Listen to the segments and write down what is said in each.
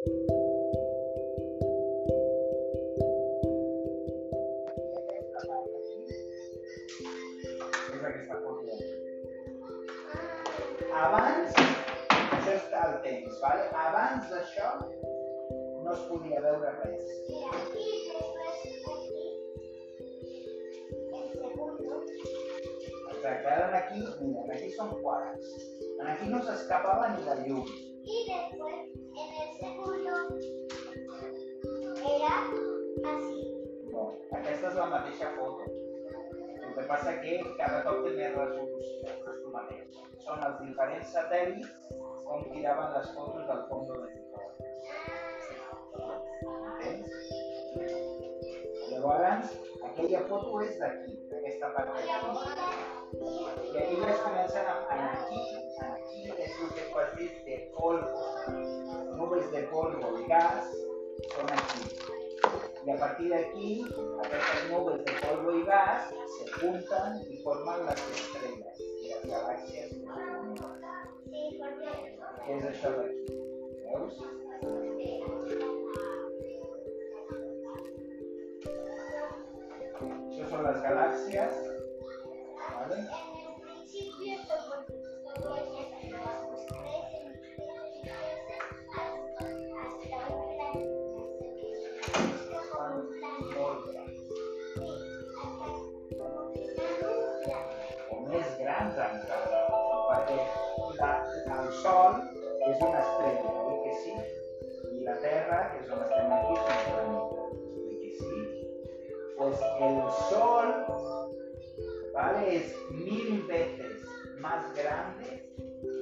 És aquesta d'aquí. Abans, això està al temps, vale? abans d'això no es podia veure res. Mira, aquí después aquí. El segundo. Exacte, ara aquí, mira, aquí són quadres. Aquí no s'escapava ni la llum. Y después és la mateixa foto. El que passa que cada cop té més resolució, mateix. Són els diferents satèl·lits com tiraven les fotos del fons de? Llavors, aquella foto és d'aquí, d'aquesta part d'aquí. I aquí ja es comencen a... En aquí, aquí és el que has vist de polvo, nubes de polvo i gas, són aquí. Y a partir de aquí, aquestes nubes de polvo y gas se juntan y forman las estrellas y las galaxias. És això d'aquí? Veus? Això són les galàxies. ¿vale? O més grans encara. Perquè la, el Sol és una estrella, oi que sí? I la Terra, que és on estem aquí, és un planeta. Oi que sí? Pues el Sol ¿vale? es mil veces más grande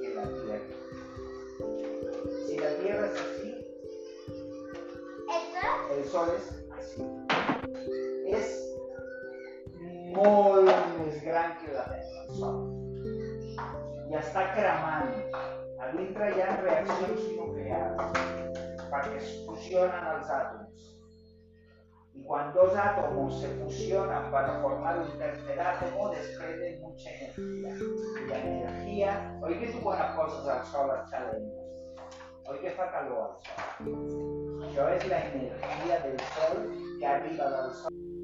que la Tierra. Si la Tierra es así, el Sol és així. Que la Terra, el Sol. I està cremant. A dintre hi ha reaccions nuclears perquè es fusionen els àtoms. Y cuando dos átomos se fusionan para formar un tercer átomo, desprenden mucha energía. Y la energía, hoy que tú cuando cosas al sol et calentes, hoy que fa calor al sol. Això és la energia del sol que arriba del sol